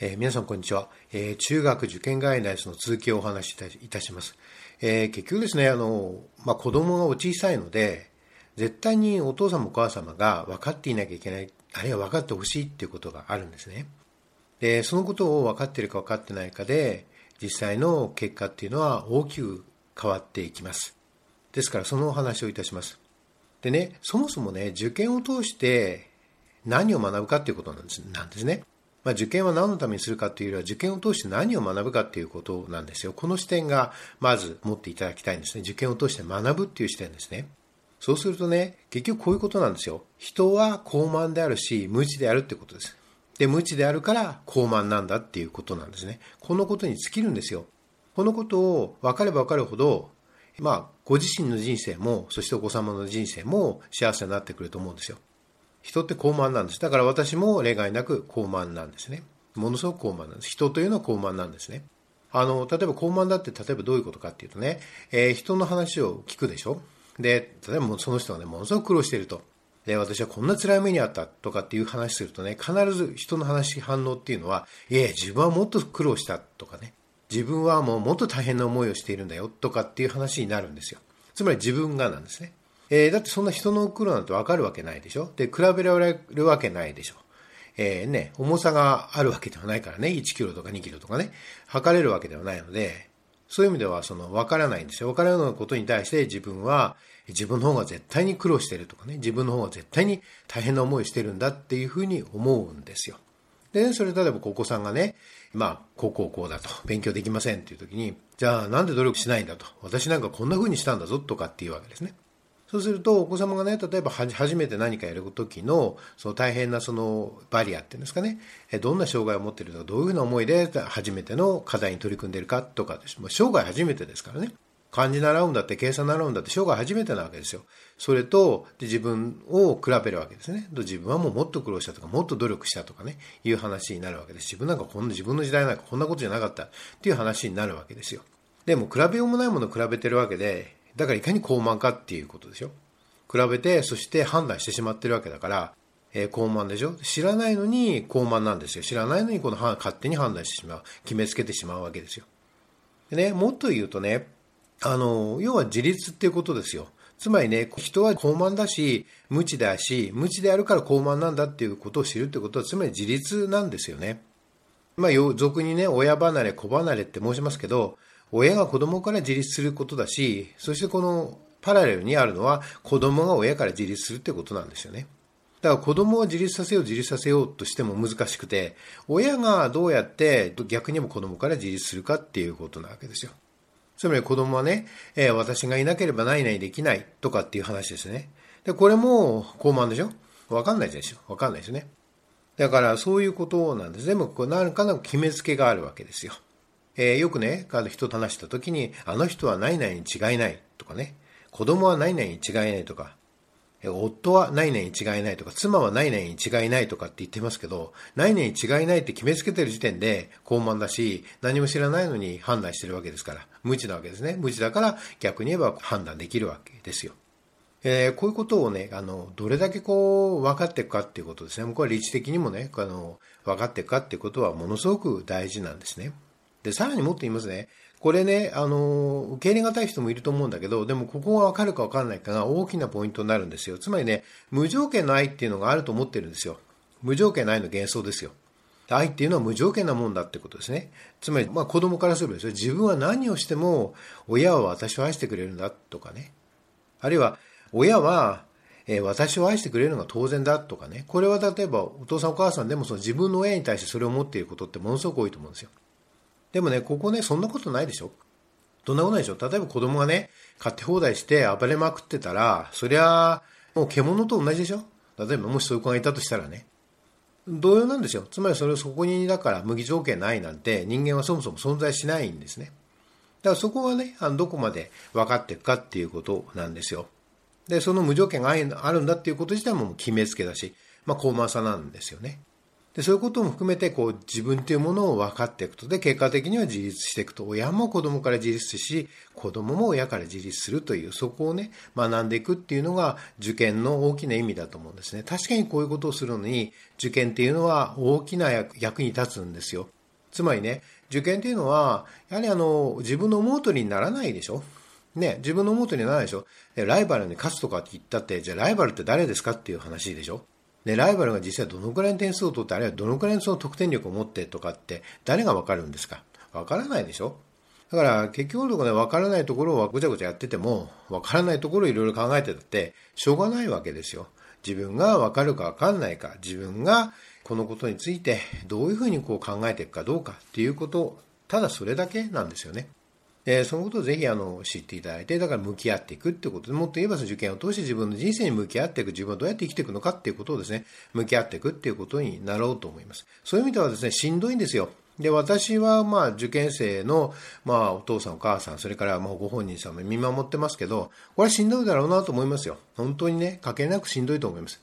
えー、皆さんこんにちは、えー、中学受験概念の続きをお話しいたします。えー、結局ですね、あの、まあ、子供がお小さいので、絶対にお父様お母様が分かっていなきゃいけない、あるいは分かってほしいっていうことがあるんですね。で、そのことを分かっているか分かってないかで、実際の結果っていうのは大きく変わっていきます。ですからそのお話をいたします。でね、そもそもね、受験を通して何を学ぶかっていうことなんですなんですね。まあ、受験は何のためにするかというよりは、受験を通して何を学ぶかということなんですよ。この視点がまず持っていただきたいんですね。受験を通して学ぶっていう視点ですね。そうするとね、結局こういうことなんですよ。人は高慢であるし、無知であるってことです。で、無知であるから高慢なんだっていうことなんですね。このことに尽きるんですよ。このことを分かれば分かるほど、まあ、ご自身の人生も、そしてお子様の人生も幸せになってくると思うんですよ。人って高慢なんです。だから私も例外なく高慢なんですね。ものすごく高慢なんです。人というのは高慢なんですね。あの、例えば高慢だって、例えばどういうことかっていうとね、えー、人の話を聞くでしょで、例えばその人がね、ものすごく苦労していると。で、私はこんな辛い目にあったとかっていう話するとね、必ず人の話、反応っていうのは、いえ、自分はもっと苦労したとかね、自分はもうもっと大変な思いをしているんだよとかっていう話になるんですよ。つまり自分がなんですね。えー、だってそんな人の苦労なんてわかるわけないでしょ？で、比べられるわけないでしょ？えー、ね、重さがあるわけではないからね、1キロとか2キロとかね、測れるわけではないので、そういう意味では、その、わからないんですよ。わからないことに対して自分は、自分の方が絶対に苦労してるとかね、自分の方が絶対に大変な思いしてるんだっていうふうに思うんですよ。で、ねそれ例えばお子さんがね、まあ、こうこうこうだと、勉強できませんっていう時に、じゃあなんで努力しないんだと、私なんかこんな風にしたんだぞとかっていうわけですね。そうすると、お子様がね、例えば初めて何かやるときの、その大変なそのバリアっていうんですかね、どんな障害を持っているとか、どういうふうな思いで初めての課題に取り組んでいるかとか。もう生涯初めてですからね。漢字習うんだって、計算習うんだって、生涯初めてなわけですよ。それと、自分を比べるわけですね。自分はもうもっと苦労したとか、もっと努力したとかね、いう話になるわけです。自分なんかこんな、自分の時代なんかこんなことじゃなかったっていう話になるわけですよ。でも、比べようもないものを比べてるわけで、だからいかに高慢かっていうことでしょ。比べて、そして判断してしまってるわけだから、えー、高慢でしょ知らないのに高慢なんですよ。知らないのにこの勝手に判断してしまう。決めつけてしまうわけですよ。でね、もっと言うとね、あの、要は自立っていうことですよ。つまりね、人は高慢だし、無知だし、無知であるから高慢なんだっていうことを知るってことは、つまり自立なんですよね。まあ、俗にね、親離れ、子離れって申しますけど、親が子供から自立することだし、そしてこのパラレルにあるのは子供が親から自立するってことなんですよね。だから子供を自立させよう、自立させようとしても難しくて、親がどうやって逆にも子供から自立するかっていうことなわけですよ。つまり子供はね、えー、私がいなければないないできないとかっていう話ですね。で、これも高慢でしょ？わかんないでしょわかんないですね。だからそういうことなんです。でも、何かの決めつけがあるわけですよ。えー、よくね、人と話した時に、あの人はないないに違いないとかね、子供は何々に違いないとか、夫は何々に違いないとか、妻は何々に違いないとかって言ってますけど、何々に違いないって決めつけてる時点で高慢だし、何も知らないのに判断してるわけですから、無知なわけですね。無知だから逆に言えば判断できるわけですよ。えー、こういうことをね、あの、どれだけこう、分かっていくかっていうことですね。これは理知的にもね、あの、分かっていくかっていうことはものすごく大事なんですね。で、さらにもっと言いますね。これね、あの、受け入れがたい人もいると思うんだけど、でもここがわかるかわからないかが大きなポイントになるんですよ。つまりね、無条件の愛っていうのがあると思ってるんですよ。無条件の愛の幻想ですよ。愛っていうのは無条件なもんだってことですね。つまり、まあ子供からすればですよ。自分は何をしても、親は私を愛してくれるんだとかね。あるいは、親は、えー、私を愛してくれるのが当然だとかね。これは例えばお父さんお母さんでもその自分の親に対してそれを持っていることってものすごく多いと思うんですよ。でもね、ここね、そんなことないでしょ？どんなことないでしょ？例えば子供がね、買って放題して暴れまくってたら、そりゃ、もう獣と同じでしょ？例えばもしそういう子がいたとしたらね。同様なんですよ。つまりそれをそこにだから無義条件ないなんて人間はそもそも存在しないんですね。だからそこはね、あのどこまで分かっていくかっていうことなんですよ。で、その無条件があるんだっていうこと自体も決めつけだし、まあ高慢さなんですよね。でそういうことも含めてこう自分というものを分かっていくと。で結果的には自立していくと。親も子供から自立し子供も親から自立するというそこをね学んでいくっていうのが受験の大きな意味だと思うんですね。確かにこういうことをするのに受験っていうのは大きな役に立つんですよ。つまりね受験っていうのはやはりあの自分の思う通りにならないでしょ。ね、自分の思うとにならないでしょ。ライバルに勝つとかって言ったって、じゃあライバルって誰ですかっていう話でしょ。で、ライバルが実際どのくらいの点数を取って、あるいはどのくらいのその得点力を持ってとかって、誰がわかるんですか？わからないでしょ？だから結局のところね、わからないところをごちゃごちゃやってても、わからないところをいろいろ考えてたって、しょうがないわけですよ。自分がわかるかわかんないか、自分がこのことについてどういうふうにこう考えていくかどうかっていうこと、ただそれだけなんですよね。でそのことをぜひあの知っていただいて、だから向き合っていくってことで、もっと言えばその受験を通して自分の人生に向き合っていく、自分はどうやって生きていくのかっていうことをですね、向き合っていくっていうことになろうと思います。そういう意味ではですね、しんどいんですよ。で、私はまあ受験生のまあお父さんお母さん、それからまあご本人さんも見守ってますけど、これはしんどいだろうなと思いますよ。本当にね、かけなくしんどいと思います。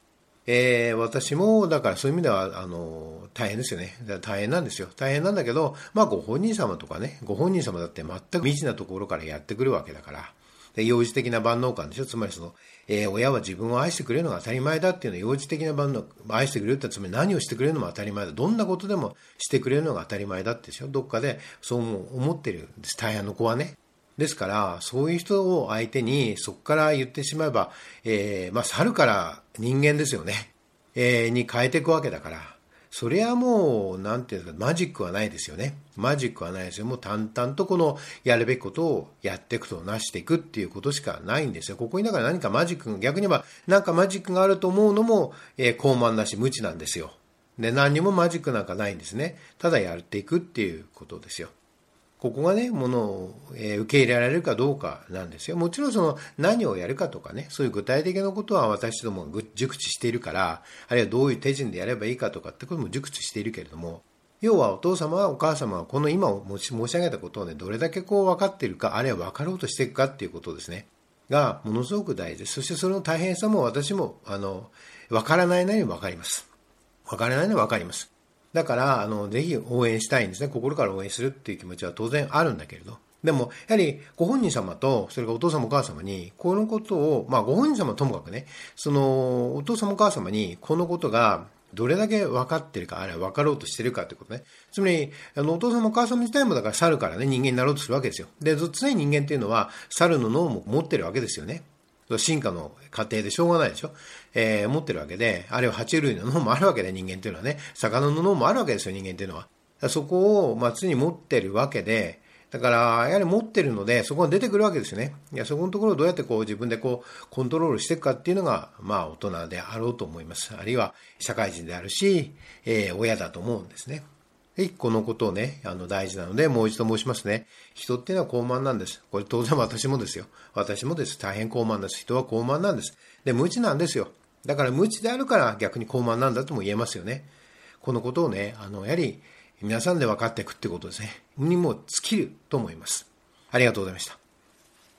えー、私も、だからそういう意味では、あの、大変ですよね。大変なんですよ。大変なんだけど、まあご本人様とかね、ご本人様だって全く未知なところからやってくるわけだから、で幼児的な万能感でしょ？つまりその、えー、親は自分を愛してくれるのが当たり前だっていうのは幼児的な万能、愛してくれるってつまり何をしてくれるのも当たり前だ。どんなことでもしてくれるのが当たり前だってでしょ？どっかでそう思ってるんです。大変の子はね。ですから、そういう人を相手に、そこから言ってしまえば、えー、まあ、猿から人間ですよね。えー、に変えていくわけだから、それはもう、なんていうんですか、マジックはないですよね。マジックはないですよ。もう淡々とこのやるべきことをやっていくと、なしていくっていうことしかないんですよ。ここにだから何かマジックが、逆に言えば、なんかマジックがあると思うのも、えー、高慢なし、無知なんですよ。で、何にもマジックなんかないんですね。ただやっていくっていうことですよ。ここがね、ものを、え受け入れられるかどうかなんですよ。もちろんその何をやるかとかね、そういう具体的なことは私ども熟知しているから、あるいはどういう手順でやればいいかとかってことも熟知しているけれども、要はお父様お母様はこの今申し上げたことをね、どれだけこう分かっているか、あるいは分かろうとしていくかっていうことですね。が、ものすごく大事です。そしてその大変さも私も、あの、分からないなりに分かります。分からないのは分かります。だから、あの、ぜひ応援したいんですね。心から応援するっていう気持ちは当然あるんだけれど。でも、やはり、ご本人様と、それからお父様お母様に、このことを、まあ、ご本人様ともかくね、その、お父様お母様に、このことが、どれだけ分かってるか、あるいは分かろうとしてるかということね。つまり、あの、お父様お母様自体もだから猿からね、人間になろうとするわけですよ。で、常に人間っていうのは、猿の脳も持ってるわけですよね。進化の過程でしょうがないでしょ？えー、持ってるわけで、あるいは爬虫類の脳もあるわけで、人間っていうのはね、魚の脳もあるわけですよ、人間っていうのは。そこを、まあ、常に持ってるわけで、だから、やはり持ってるので、そこが出てくるわけですよね。いや、そこのところをどうやってこう自分でこう、コントロールしていくかっていうのが、まあ、大人であろうと思います。あるいは、社会人であるし、えー、親だと思うんですね。はい、このことをね、あの、大事なので、もう一度申しますね。人っていうのは傲慢なんです。これ当然私もですよ。私もです。大変傲慢です。人は傲慢なんです。で、無知なんですよ。だから無知であるから逆に傲慢なんだとも言えますよね。このことをね、あの、やはり皆さんで分かっていくってことですね。にも尽きると思います。ありがとうございました。